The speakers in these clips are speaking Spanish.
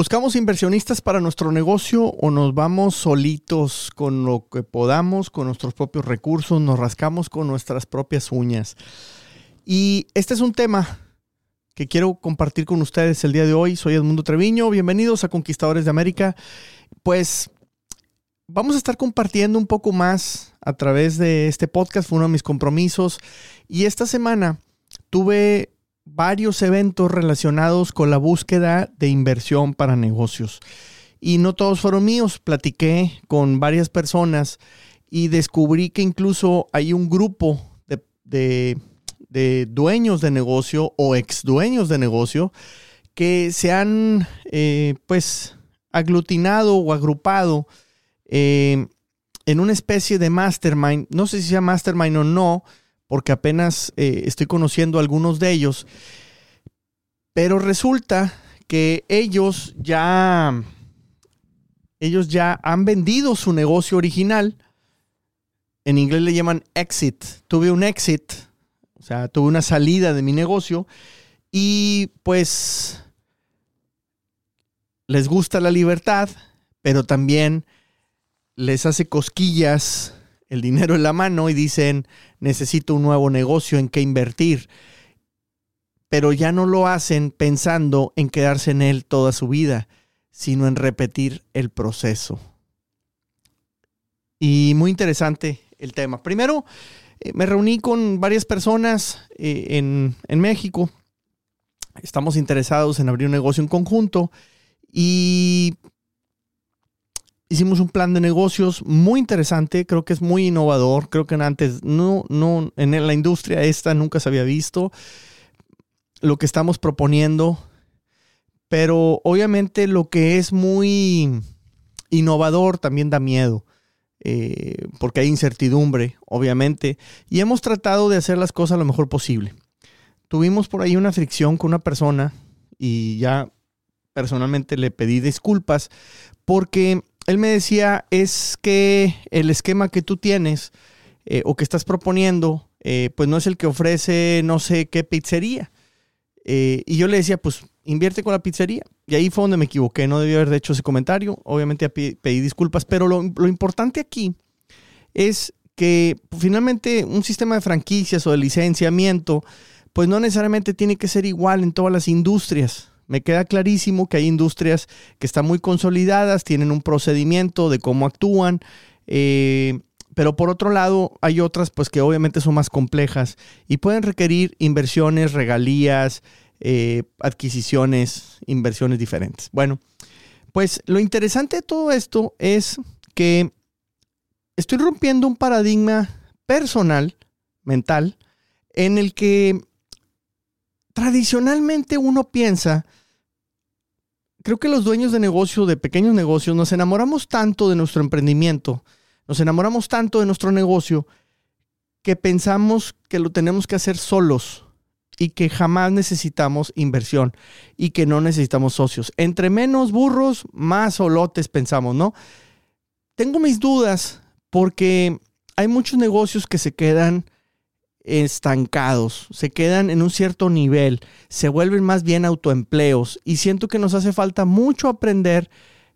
¿Buscamos inversionistas para nuestro negocio o nos vamos solitos con lo que podamos, con nuestros propios recursos, nos rascamos con nuestras propias uñas? Y este es un tema que quiero compartir con ustedes el día de hoy. Soy Edmundo Treviño, bienvenidos a Conquistadores de América. Pues vamos a estar compartiendo un poco más a través de este podcast, fue uno de mis compromisos. Y esta semana tuve varios eventos relacionados con la búsqueda de inversión para negocios. Y no todos fueron míos, platiqué con varias personas y descubrí que incluso hay un grupo de, dueños de negocio o ex dueños de negocio que se han eh, pues aglutinado o agrupado eh, en una especie de mastermind, no sé si sea mastermind o no, porque apenas eh, estoy conociendo algunos de ellos. Pero resulta que ellos ya, ellos ya han vendido su negocio original. En inglés le llaman exit. Tuve un exit, o sea, tuve una salida de mi negocio y pues les gusta la libertad, pero también les hace cosquillas el dinero en la mano y dicen, necesito un nuevo negocio en que invertir. Pero ya no lo hacen pensando en quedarse en él toda su vida, sino en repetir el proceso. Y muy interesante el tema. Primero, eh, me reuní con varias personas eh, en, en México. Estamos interesados en abrir un negocio en conjunto y hicimos un plan de negocios muy interesante, creo que es muy innovador, creo que antes no, no, en la industria esta nunca se había visto lo que estamos proponiendo, pero obviamente lo que es muy innovador también da miedo. Eh, porque hay incertidumbre, obviamente, y hemos tratado de hacer las cosas lo mejor posible. Tuvimos por ahí una fricción con una persona y ya personalmente le pedí disculpas porque él me decía, es que el esquema que tú tienes eh, o que estás proponiendo, eh, pues no es el que ofrece no sé qué pizzería. Eh, y yo le decía, pues invierte con la pizzería. Y ahí fue donde me equivoqué, no debía haber hecho ese comentario. Obviamente pedí disculpas, pero lo, lo importante aquí es que finalmente un sistema de franquicias o de licenciamiento, pues no necesariamente tiene que ser igual en todas las industrias. Me queda clarísimo que hay industrias que están muy consolidadas, tienen un procedimiento de cómo actúan, eh, pero por otro lado hay otras pues que obviamente son más complejas y pueden requerir inversiones, regalías, eh, adquisiciones, inversiones diferentes. Bueno, pues lo interesante de todo esto es que estoy rompiendo un paradigma personal, mental, en el que tradicionalmente uno piensa creo que los dueños de negocio, de pequeños negocios, nos enamoramos tanto de nuestro emprendimiento, nos enamoramos tanto de nuestro negocio, que pensamos que lo tenemos que hacer solos y que jamás necesitamos inversión y que no necesitamos socios. Entre menos burros, más solotes pensamos, ¿no? Tengo mis dudas porque hay muchos negocios que se quedan estancados, se quedan en un cierto nivel, se vuelven más bien autoempleos y siento que nos hace falta mucho aprender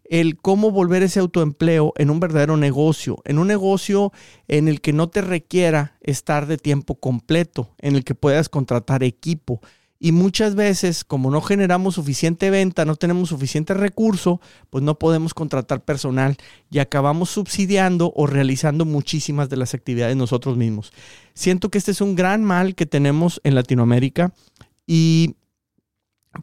el cómo volver ese autoempleo en un verdadero negocio, en un negocio en el que no te requiera estar de tiempo completo, en el que puedas contratar equipo, y muchas veces, como no generamos suficiente venta, no tenemos suficiente recurso, pues no podemos contratar personal y acabamos subsidiando o realizando muchísimas de las actividades nosotros mismos. Siento que este es un gran mal que tenemos en Latinoamérica y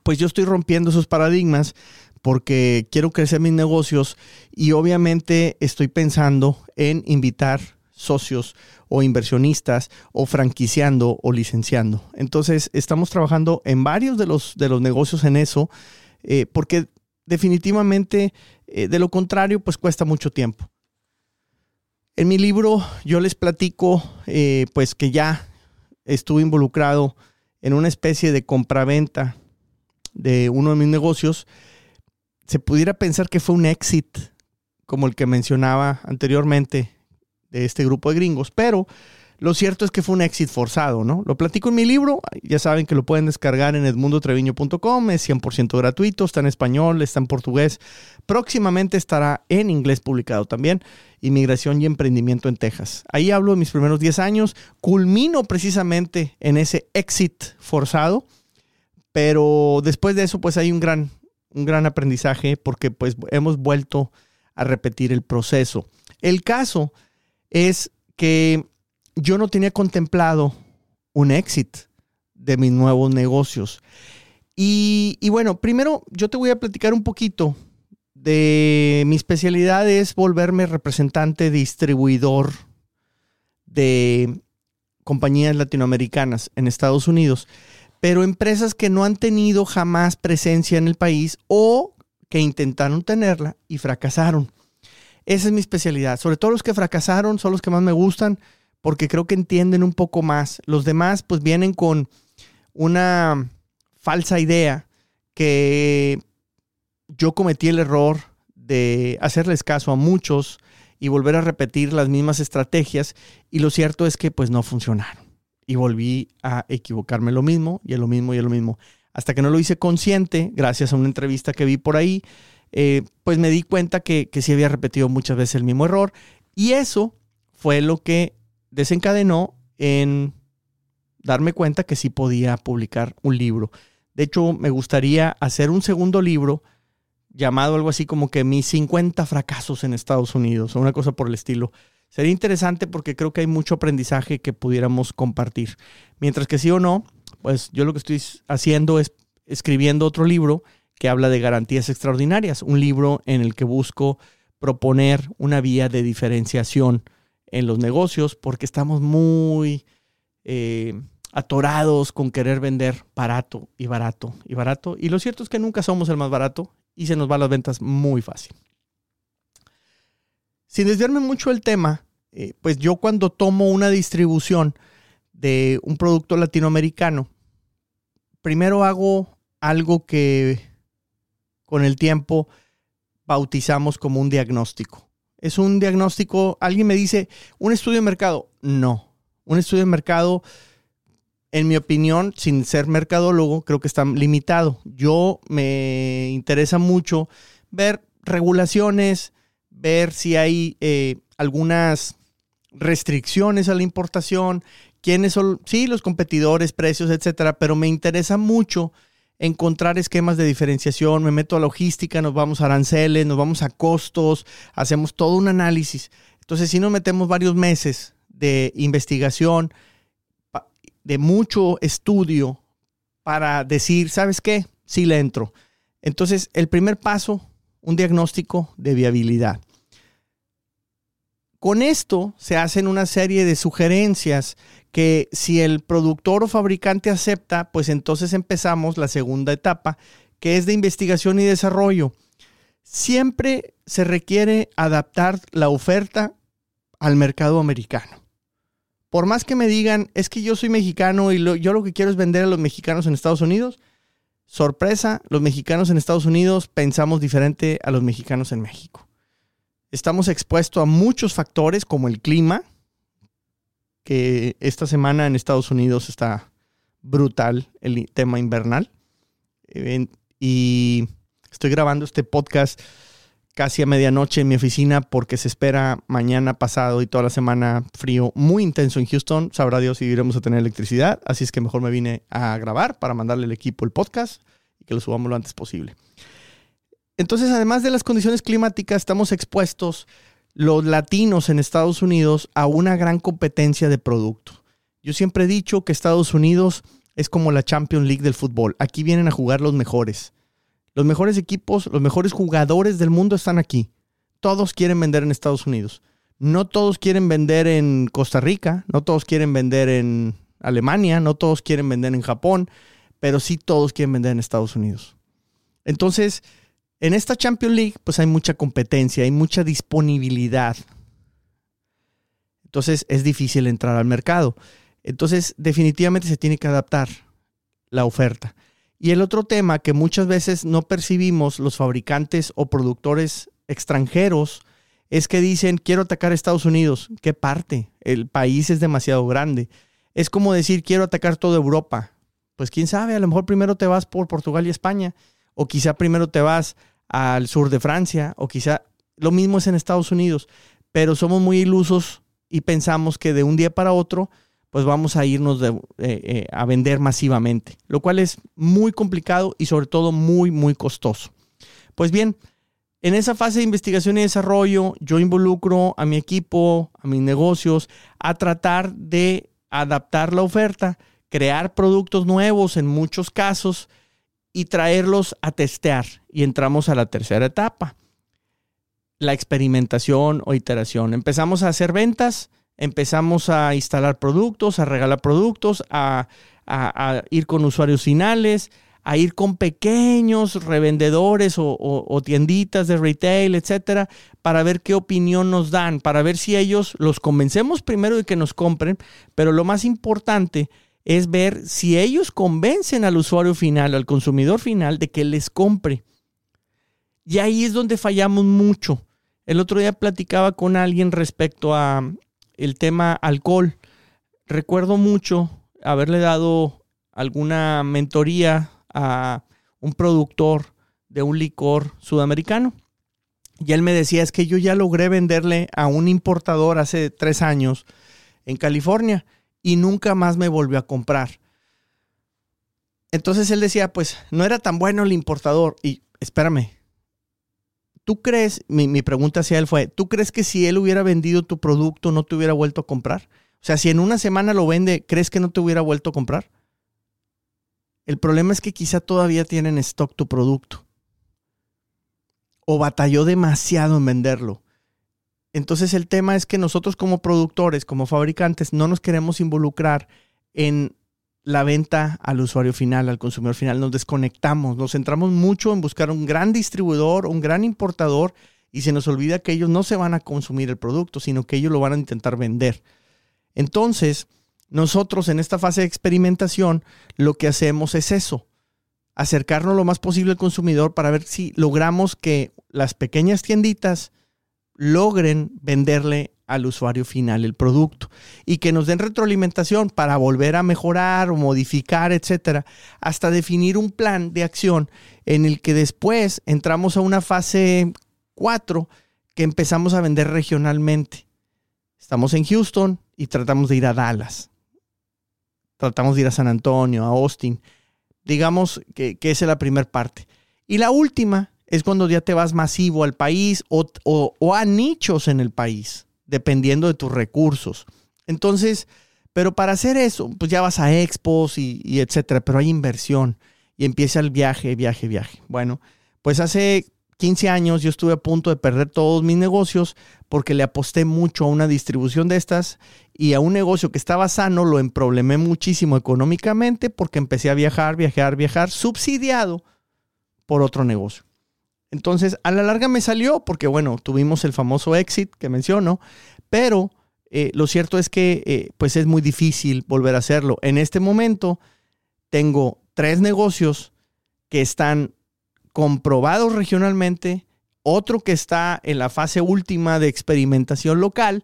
pues yo estoy rompiendo esos paradigmas porque quiero crecer mis negocios y obviamente estoy pensando en invitar socios o inversionistas o franquiciando o licenciando. Entonces, estamos trabajando en varios de los, de los negocios en eso, eh, porque definitivamente, eh, de lo contrario, pues cuesta mucho tiempo. En mi libro yo les platico, eh, pues que ya estuve involucrado en una especie de compraventa de uno de mis negocios. Se pudiera pensar que fue un exit, como el que mencionaba anteriormente, de este grupo de gringos, pero Lo cierto es que fue un exit forzado, ¿no? Lo platico en mi libro, ya saben que lo pueden descargar en edmundotreviño.com, es 100% gratuito, está en español, está en portugués, próximamente estará en inglés publicado también, Inmigración y Emprendimiento en Texas. Ahí hablo de mis primeros 10 años, culmino precisamente en ese exit forzado, pero después de eso pues hay un gran, un gran aprendizaje porque pues hemos vuelto a repetir el proceso. El caso es que yo no tenía contemplado un éxito de mis nuevos negocios. Y, bueno, primero yo te voy a platicar un poquito de mi especialidad es volverme representante distribuidor de compañías latinoamericanas en Estados Unidos, pero empresas que no han tenido jamás presencia en el país o que intentaron tenerla y fracasaron. Esa es mi especialidad. Sobre todo los que fracasaron son los que más me gustan porque creo que entienden un poco más. Los demás pues vienen con una falsa idea que yo cometí el error de hacerles caso a muchos y volver a repetir las mismas estrategias y lo cierto es que pues no funcionaron y volví a equivocarme lo mismo y a lo mismo y a lo mismo hasta que no lo hice consciente gracias a una entrevista que vi por ahí eh, pues me di cuenta que, que sí había repetido muchas veces el mismo error y eso fue lo que desencadenó en darme cuenta que sí podía publicar un libro. De hecho, me gustaría hacer un segundo libro llamado algo así como que mis 50 fracasos en Estados Unidos o una cosa por el estilo. Sería interesante porque creo que hay mucho aprendizaje que pudiéramos compartir. Mientras que sí o no, pues yo lo que estoy haciendo es escribiendo otro libro que habla de garantías extraordinarias, un libro en el que busco proponer una vía de diferenciación en los negocios porque estamos muy eh, atorados con querer vender barato y barato y barato. Y lo cierto es que nunca somos el más barato y se nos van las ventas muy fácil. Sin desviarme mucho del tema, eh, pues yo cuando tomo una distribución de un producto latinoamericano, primero hago algo que con el tiempo bautizamos como un diagnóstico. Es un diagnóstico, alguien me dice, un estudio de mercado. No, un estudio de mercado, en mi opinión, sin ser mercadólogo, creo que está limitado. Yo me interesa mucho ver regulaciones, ver si hay eh, algunas restricciones a la importación, quiénes son, sí, los competidores, precios, etcétera, pero me interesa mucho encontrar esquemas de diferenciación, me meto a logística, nos vamos a aranceles, nos vamos a costos, hacemos todo un análisis. Entonces, si nos metemos varios meses de investigación, de mucho estudio para decir, ¿sabes qué? Sí le entro. Entonces, el primer paso, un diagnóstico de viabilidad. Con esto se hacen una serie de sugerencias que si el productor o fabricante acepta, pues entonces empezamos la segunda etapa, que es de investigación y desarrollo. Siempre se requiere adaptar la oferta al mercado americano. Por más que me digan, es que yo soy mexicano y yo lo que quiero es vender a los mexicanos en Estados Unidos, sorpresa, los mexicanos en Estados Unidos pensamos diferente a los mexicanos en México. Estamos expuestos a muchos factores como el clima, que esta semana en Estados Unidos está brutal el tema invernal. Y estoy grabando este podcast casi a medianoche en mi oficina porque se espera mañana pasado y toda la semana frío muy intenso en Houston. Sabrá Dios si iremos a tener electricidad. Así es que mejor me vine a grabar para mandarle al equipo el podcast y que lo subamos lo antes posible. Entonces, además de las condiciones climáticas, estamos expuestos los latinos en Estados Unidos a una gran competencia de producto. Yo siempre he dicho que Estados Unidos es como la Champions League del fútbol. Aquí vienen a jugar los mejores. Los mejores equipos, los mejores jugadores del mundo están aquí. Todos quieren vender en Estados Unidos. No todos quieren vender en Costa Rica, no todos quieren vender en Alemania, no todos quieren vender en Japón, pero sí todos quieren vender en Estados Unidos. Entonces, en esta Champions League, pues hay mucha competencia, hay mucha disponibilidad. Entonces es difícil entrar al mercado. Entonces definitivamente se tiene que adaptar la oferta. Y el otro tema que muchas veces no percibimos los fabricantes o productores extranjeros es que dicen, quiero atacar a Estados Unidos. ¿Qué parte? El país es demasiado grande. Es como decir, quiero atacar toda Europa. Pues quién sabe, a lo mejor primero te vas por Portugal y España, o quizá primero te vas al sur de Francia, o quizá lo mismo es en Estados Unidos, pero somos muy ilusos y pensamos que de un día para otro, pues vamos a irnos eh, eh, a vender masivamente, lo cual es muy complicado y sobre todo muy, muy costoso. Pues bien, en esa fase de investigación y desarrollo, yo involucro a mi equipo, a mis negocios, a tratar de adaptar la oferta, crear productos nuevos en muchos casos y traerlos a testear. Y entramos a la tercera etapa, la experimentación o iteración. Empezamos a hacer ventas, empezamos a instalar productos, a regalar productos, a, a ir con usuarios finales, a ir con pequeños revendedores o, tienditas de retail, etcétera, para ver qué opinión nos dan, para ver si ellos los convencemos primero de que nos compren, pero lo más importante es ver si ellos convencen al usuario final, al consumidor final, de que les compre. Y ahí es donde fallamos mucho. El otro día platicaba con alguien respecto a el tema alcohol. Recuerdo mucho haberle dado alguna mentoría a un productor de un licor sudamericano. Y él me decía, es que yo ya logré venderle a un importador hace tres años en California y nunca más me volvió a comprar. Entonces él decía, pues no era tan bueno el importador. Y espérame, ¿tú crees, mi, mi, pregunta hacia él fue, ¿tú crees que si él hubiera vendido tu producto no te hubiera vuelto a comprar? O sea, si en una semana lo vende, ¿crees que no te hubiera vuelto a comprar? El problema es que quizá todavía tienen stock tu producto. O batalló demasiado en venderlo. Entonces el tema es que nosotros como productores, como fabricantes, no nos queremos involucrar en la venta al usuario final, al consumidor final. Nos desconectamos, nos centramos mucho en buscar un gran distribuidor, un gran importador y se nos olvida que ellos no se van a consumir el producto, sino que ellos lo van a intentar vender. Entonces, nosotros en esta fase de experimentación lo que hacemos es eso, acercarnos lo más posible al consumidor para ver si logramos que las pequeñas tienditas logren venderle al usuario final el producto y que nos den retroalimentación para volver a mejorar o modificar, etcétera, hasta definir un plan de acción en el que después entramos a una fase 4 que empezamos a vender regionalmente. Estamos en Houston y tratamos de ir a Dallas tratamos de ir a San Antonio, a Austin. Digamos que, esa es la primera parte. Y la última es cuando ya te vas masivo al país o, a nichos en el país, dependiendo de tus recursos. Entonces, pero para hacer eso, pues ya vas a expos y, y etcétera, pero hay inversión y empieza el viaje, viaje, viaje. Bueno, pues hace 15 años yo estuve a punto de perder todos mis negocios porque le aposté mucho a una distribución de estas y a un negocio que estaba sano lo emproblemé muchísimo económicamente porque empecé a viajar, viajar, viajar, subsidiado por otro negocio. Entonces, a la larga me salió porque, bueno, tuvimos el famoso exit que menciono, pero eh, lo cierto es que eh, pues es muy difícil volver a hacerlo. En este momento tengo tres negocios que están comprobados regionalmente, otro que está en la fase última de experimentación local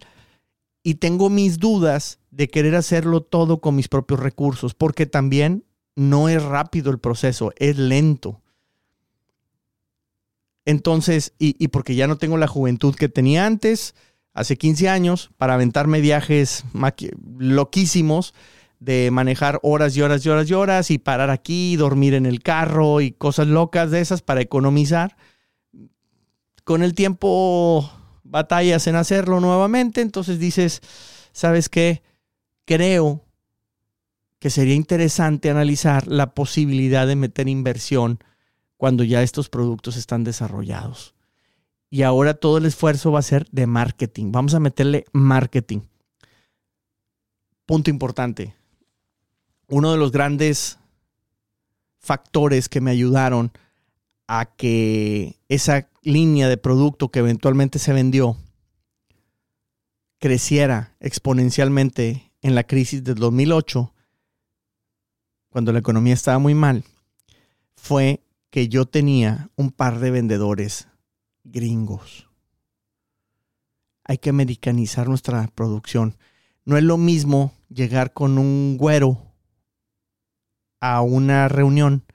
y tengo mis dudas de querer hacerlo todo con mis propios recursos, porque también no es rápido el proceso, es lento. Entonces, y, porque ya no tengo la juventud que tenía antes, hace 15 años, para aventarme viajes loquísimos, de manejar horas y horas y horas y horas y parar aquí, dormir en el carro y cosas locas de esas para economizar. Con el tiempo batallas en hacerlo nuevamente, entonces dices, ¿sabes qué? Creo que sería interesante analizar la posibilidad de meter inversión cuando ya estos productos están desarrollados. Y ahora todo el esfuerzo va a ser de marketing. Vamos a meterle marketing. Punto importante uno de los grandes factores que me ayudaron a que esa línea de producto que eventualmente se vendió creciera exponencialmente en la crisis del 2008, cuando la economía estaba muy mal, fue que yo tenía un par de vendedores gringos. hay que americanizar nuestra producción. No es lo mismo llegar con un güero a una reunión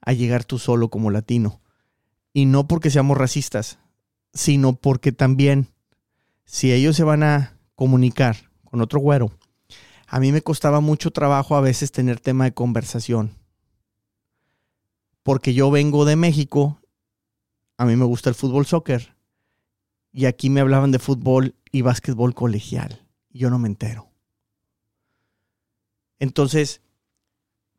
a llegar tú solo como latino. Y no porque seamos racistas, sino porque también si ellos se van a comunicar con otro güero, a mí me costaba mucho trabajo a veces tener tema de conversación. Porque yo vengo de México, a mí me gusta el fútbol soccer, y aquí me hablaban de fútbol y básquetbol colegial. Y yo no me entero. Entonces,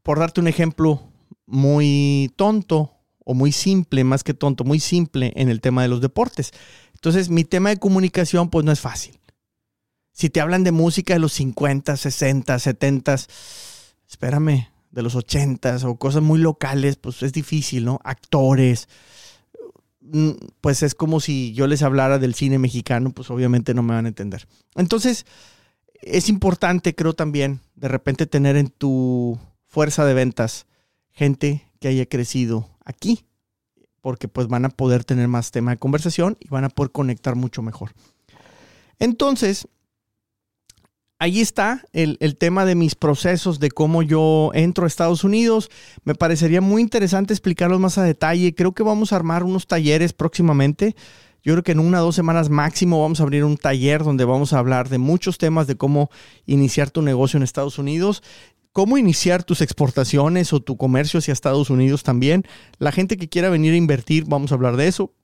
por darte un ejemplo muy tonto o muy simple, más que tonto, muy simple en el tema de los deportes. Entonces, mi tema de comunicación, pues no es fácil. Si te hablan de música de los 50, 60, 70, espérame, de los 80 o cosas muy locales, pues es difícil, ¿no? Actores, mm, pues es como si yo les hablara del cine mexicano, pues obviamente no me van a entender. Entonces, es importante, creo también, de repente tener en tu fuerza de ventas gente que haya crecido aquí, porque pues van a poder tener más tema de conversación y van a poder conectar mucho mejor. Entonces, ahí está el, el, tema de mis procesos, de cómo yo entro a Estados Unidos. Me parecería muy interesante explicarlos más a detalle. Creo que vamos a armar unos talleres próximamente. Yo creo que en una o dos semanas máximo vamos a abrir un taller donde vamos a hablar de muchos temas de cómo iniciar tu negocio en Estados Unidos cómo iniciar tus exportaciones o tu comercio hacia Estados Unidos también. La gente que quiera venir a invertir, vamos a hablar de eso.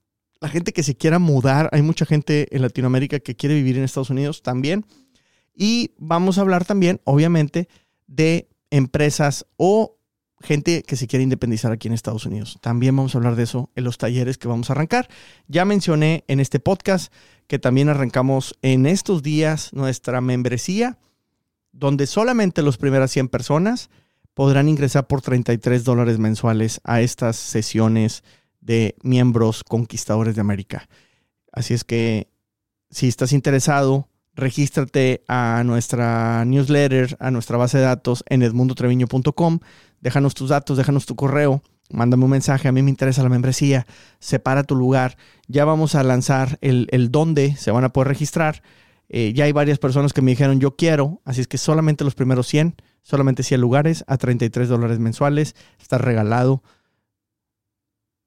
La gente que se quiera mudar, hay mucha gente en Latinoamérica que quiere vivir en Estados Unidos también. Y vamos a hablar también, obviamente, de empresas o gente que se quiere independizar aquí en Estados Unidos. También vamos a hablar de eso en los talleres que vamos a arrancar. Ya mencioné en este podcast que también arrancamos en estos días nuestra membresía donde solamente las primeras 100 personas podrán ingresar por 33 dólares mensuales a estas sesiones de miembros conquistadores de América. Así es que si estás interesado, regístrate a nuestra newsletter, a nuestra base de datos en edmundotreviño.com. Déjanos tus datos, déjanos tu correo, mándame un mensaje. A mí me interesa la membresía. Separa tu lugar. Ya vamos a lanzar el, el dónde se van a poder registrar eh, ya hay varias personas que me dijeron yo quiero, así es que solamente los primeros 100, solamente 100 lugares a 33 dólares mensuales, está regalado.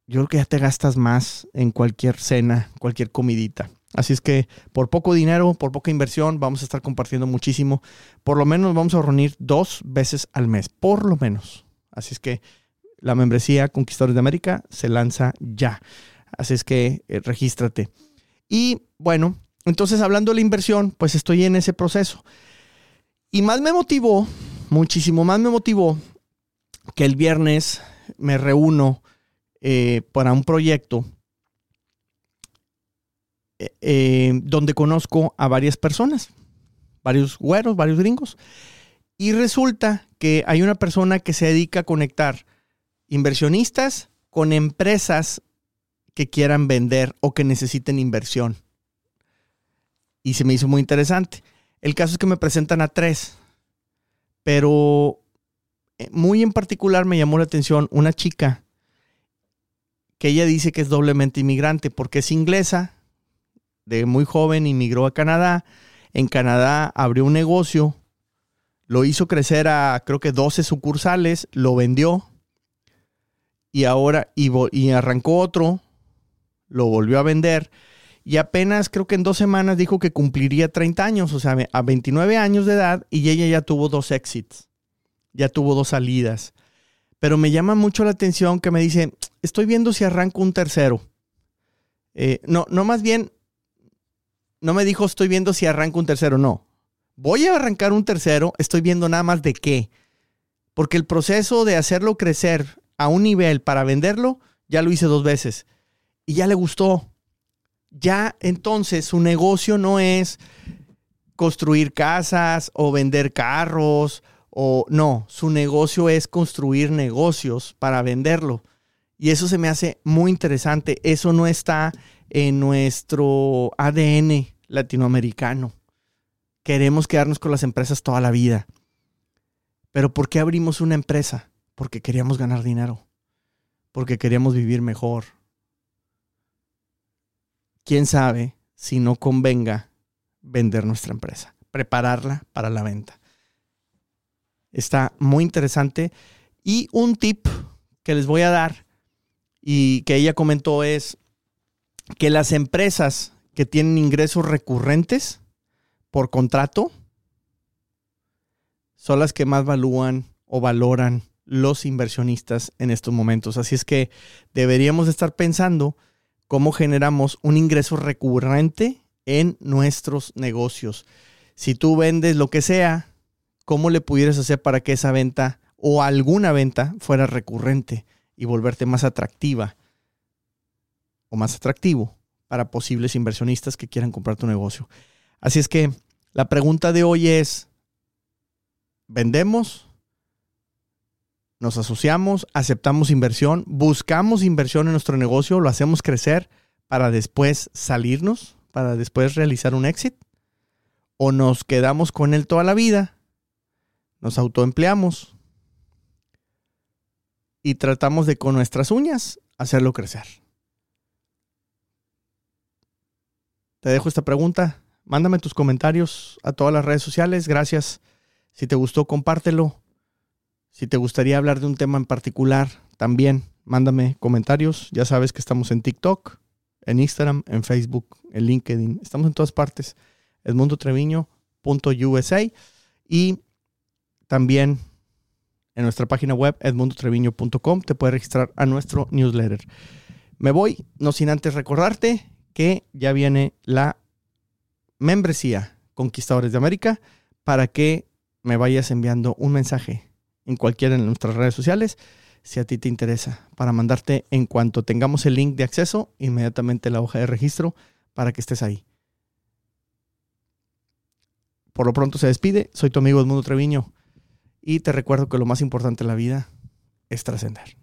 Yo creo que ya te gastas más en cualquier cena, cualquier comidita. Así es que por poco dinero, por poca inversión, vamos a estar compartiendo muchísimo. Por lo menos vamos a reunir dos veces al mes, por lo menos. Así es que la membresía Conquistadores de América se lanza ya. Así es que eh, regístrate. Y bueno, entonces, hablando de la inversión, pues estoy en ese proceso. Y más me motivó, muchísimo más me motivó que el viernes me reúno eh, para un proyecto eh, eh, donde conozco a varias personas, varios güeros, varios gringos. Y resulta que hay una persona que se dedica a conectar inversionistas con empresas que quieran vender o que necesiten inversión y se me hizo muy interesante. El caso es que me presentan a tres, pero eh, muy en particular me llamó la atención una chica que ella dice que es doblemente inmigrante porque es inglesa, de muy joven inmigró a Canadá, en Canadá abrió un negocio, lo hizo crecer a creo que 12 sucursales, lo vendió y ahora y, y arrancó otro, lo volvió a vender y apenas creo que en dos semanas dijo que cumpliría 30 años, o sea, a 29 años de edad y ella ya tuvo dos exits, ya tuvo dos salidas. Pero me llama mucho la atención que me dice, estoy viendo si arranco un tercero. Eh, no, no más bien, no me dijo estoy viendo si arranco un tercero, no. Voy a arrancar un tercero, estoy viendo nada más de qué. Porque el proceso de hacerlo crecer a un nivel para venderlo, ya lo hice dos veces. Y ya le gustó ya entonces su negocio no es construir casas o vender carros o no, su negocio es construir negocios para venderlo. Y eso se me hace muy interesante. Eso no está en nuestro ADN latinoamericano. Queremos quedarnos con las empresas toda la vida. Pero ¿por qué abrimos una empresa? Porque queríamos ganar dinero. Porque queríamos vivir mejor quién sabe si no convenga vender nuestra empresa, prepararla para la venta. Está muy interesante. Y un tip que les voy a dar y que ella comentó es que las empresas que tienen ingresos recurrentes por contrato son las que más valúan o valoran los inversionistas en estos momentos. Así es que deberíamos estar pensando cómo generamos un ingreso recurrente en nuestros negocios. Si tú vendes lo que sea, ¿cómo le pudieras hacer para que esa venta o alguna venta fuera recurrente y volverte más atractiva más atractivo para posibles inversionistas que quieran comprar tu negocio? Así es que la pregunta de hoy es, ¿vendemos? nos asociamos, aceptamos inversión, buscamos inversión en nuestro negocio, lo hacemos crecer para después salirnos, para después realizar un éxito, o nos quedamos con él toda la vida, nos autoempleamos y tratamos de con nuestras uñas hacerlo crecer. Te dejo esta pregunta. Mándame tus comentarios a todas las redes sociales. Gracias. Si te gustó, compártelo si te gustaría hablar de un tema en particular, también mándame comentarios. Ya sabes que estamos en TikTok, en Instagram, en Facebook, en LinkedIn. Estamos en todas partes. edmundotreviño.usa y también en nuestra página web edmundotreviño.com te puedes registrar a nuestro newsletter. Me voy, no sin antes recordarte que ya viene la membresía Conquistadores de América para que me vayas enviando un mensaje en cualquiera de nuestras redes sociales si a ti te interesa, para mandarte en cuanto tengamos el link de acceso, inmediatamente la hoja de registro para que estés ahí. Por lo pronto se despide, soy tu amigo Edmundo Treviño y te recuerdo que lo más importante en la vida es trascender.